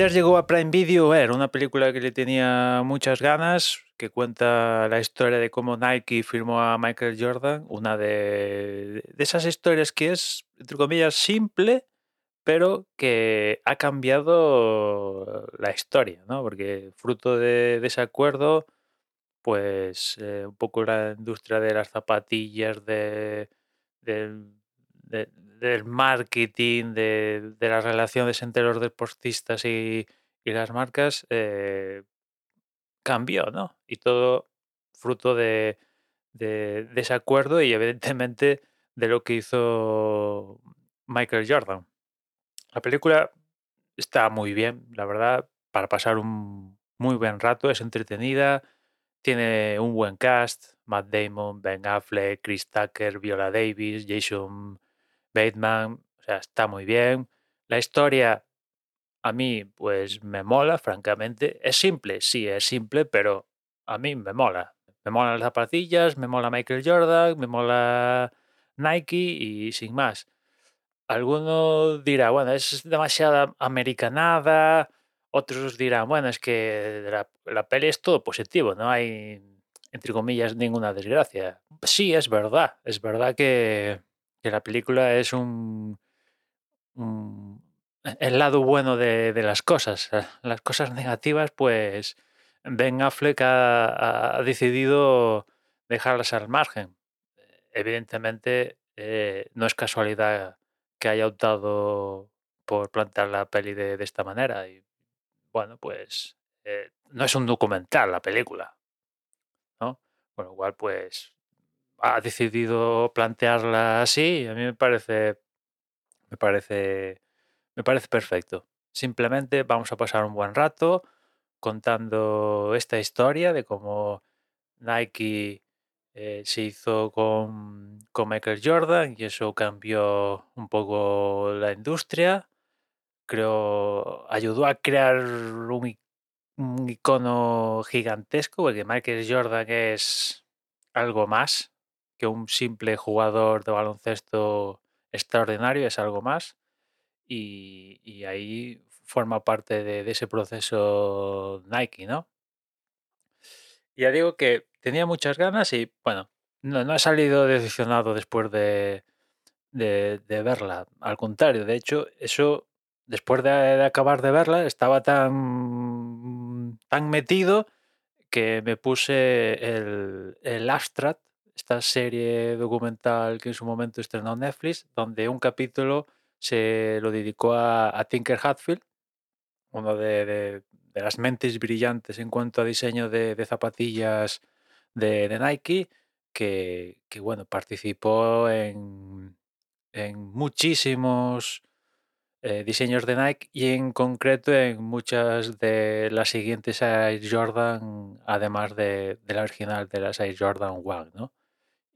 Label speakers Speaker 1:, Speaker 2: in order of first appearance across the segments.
Speaker 1: Ayer llegó a Prime Video, era una película que le tenía muchas ganas, que cuenta la historia de cómo Nike firmó a Michael Jordan, una de, de esas historias que es, entre comillas, simple, pero que ha cambiado la historia, ¿no? Porque fruto de, ese acuerdo, pues eh, un poco la industria de las zapatillas, de, de- del marketing, de, de las relaciones entre los deportistas y, y las marcas, eh, cambió, ¿no? Y todo fruto de, de, de ese acuerdo y evidentemente de lo que hizo Michael Jordan. La película está muy bien, la verdad, para pasar un muy buen rato, es entretenida, tiene un buen cast, Matt Damon, Ben Affleck, Chris Tucker, Viola Davis, Jason Bateman, o sea, está muy bien. La historia a mí pues me mola, francamente. Es simple, sí, es simple, pero a mí me mola. Me molan las zapatillas, me mola Michael Jordan, me mola Nike y sin más. Alguno dirá, bueno, es demasiada americanada. Otros dirán, bueno, es que la, la peli es todo positivo, no hay, entre comillas, ninguna desgracia. Sí, es verdad, es verdad que, que la película es un, un- el lado bueno de, las cosas. Las cosas negativas, pues Ben Affleck ha, ha decidido dejarlas al margen. Evidentemente, eh, no es casualidad que haya optado por plantear la peli de, de esta manera. Y bueno, pues eh, no es un documental la película, ¿no? Con lo cual, pues ha decidido plantearla así a mí me parece, me parece, me parece perfecto. Simplemente vamos a pasar un buen rato contando esta historia de cómo Nike eh, se hizo con, con Michael Jordan y eso cambió un poco la industria. Creo, ayudó a crear un, un icono gigantesco, porque Michael Jordan es algo más que un simple jugador de baloncesto extraordinario, es algo más. Y, ahí forma parte de, ese proceso Nike, ¿no? Ya digo que tenía muchas ganas y bueno, no, no he salido decepcionado después de, de, de verla. Al contrario, de hecho, eso, después de, de acabar de verla, estaba tan, tan metido que me puse el, el Abstract, esta serie documental que en su momento estrenó Netflix, donde un capítulo se lo dedicó a, Tinker Hatfield, uno de, las mentes brillantes en cuanto a diseño de, zapatillas de, Nike, que, bueno, participó en, en muchísimos eh, diseños de Nike y en concreto en muchas de las siguientes Air Jordan, además de, de la original de las Air Jordan One, ¿no?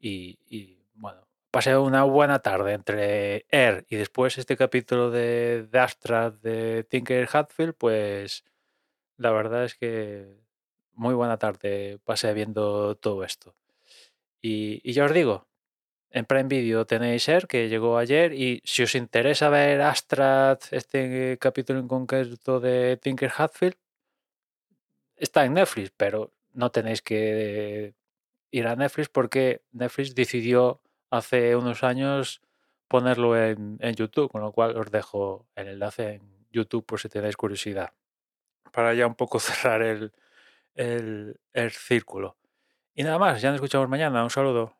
Speaker 1: Y, bueno, pasé una buena tarde entre Air y después este capítulo de, de Astra de Tinker Hatfield, pues la verdad es que muy buena tarde pasé viendo todo esto. Y, ya os digo, en Prime Video tenéis Air, que llegó ayer, y si os interesa ver Astra, este capítulo en concreto de Tinker Hatfield, está en Netflix, pero no tenéis que ir a Netflix porque Netflix decidió hace unos años ponerlo en, YouTube, con lo cual os dejo el enlace en YouTube por si tenéis curiosidad. Para ya un poco cerrar el, el, el círculo. Y nada más, ya nos escuchamos mañana. Un saludo.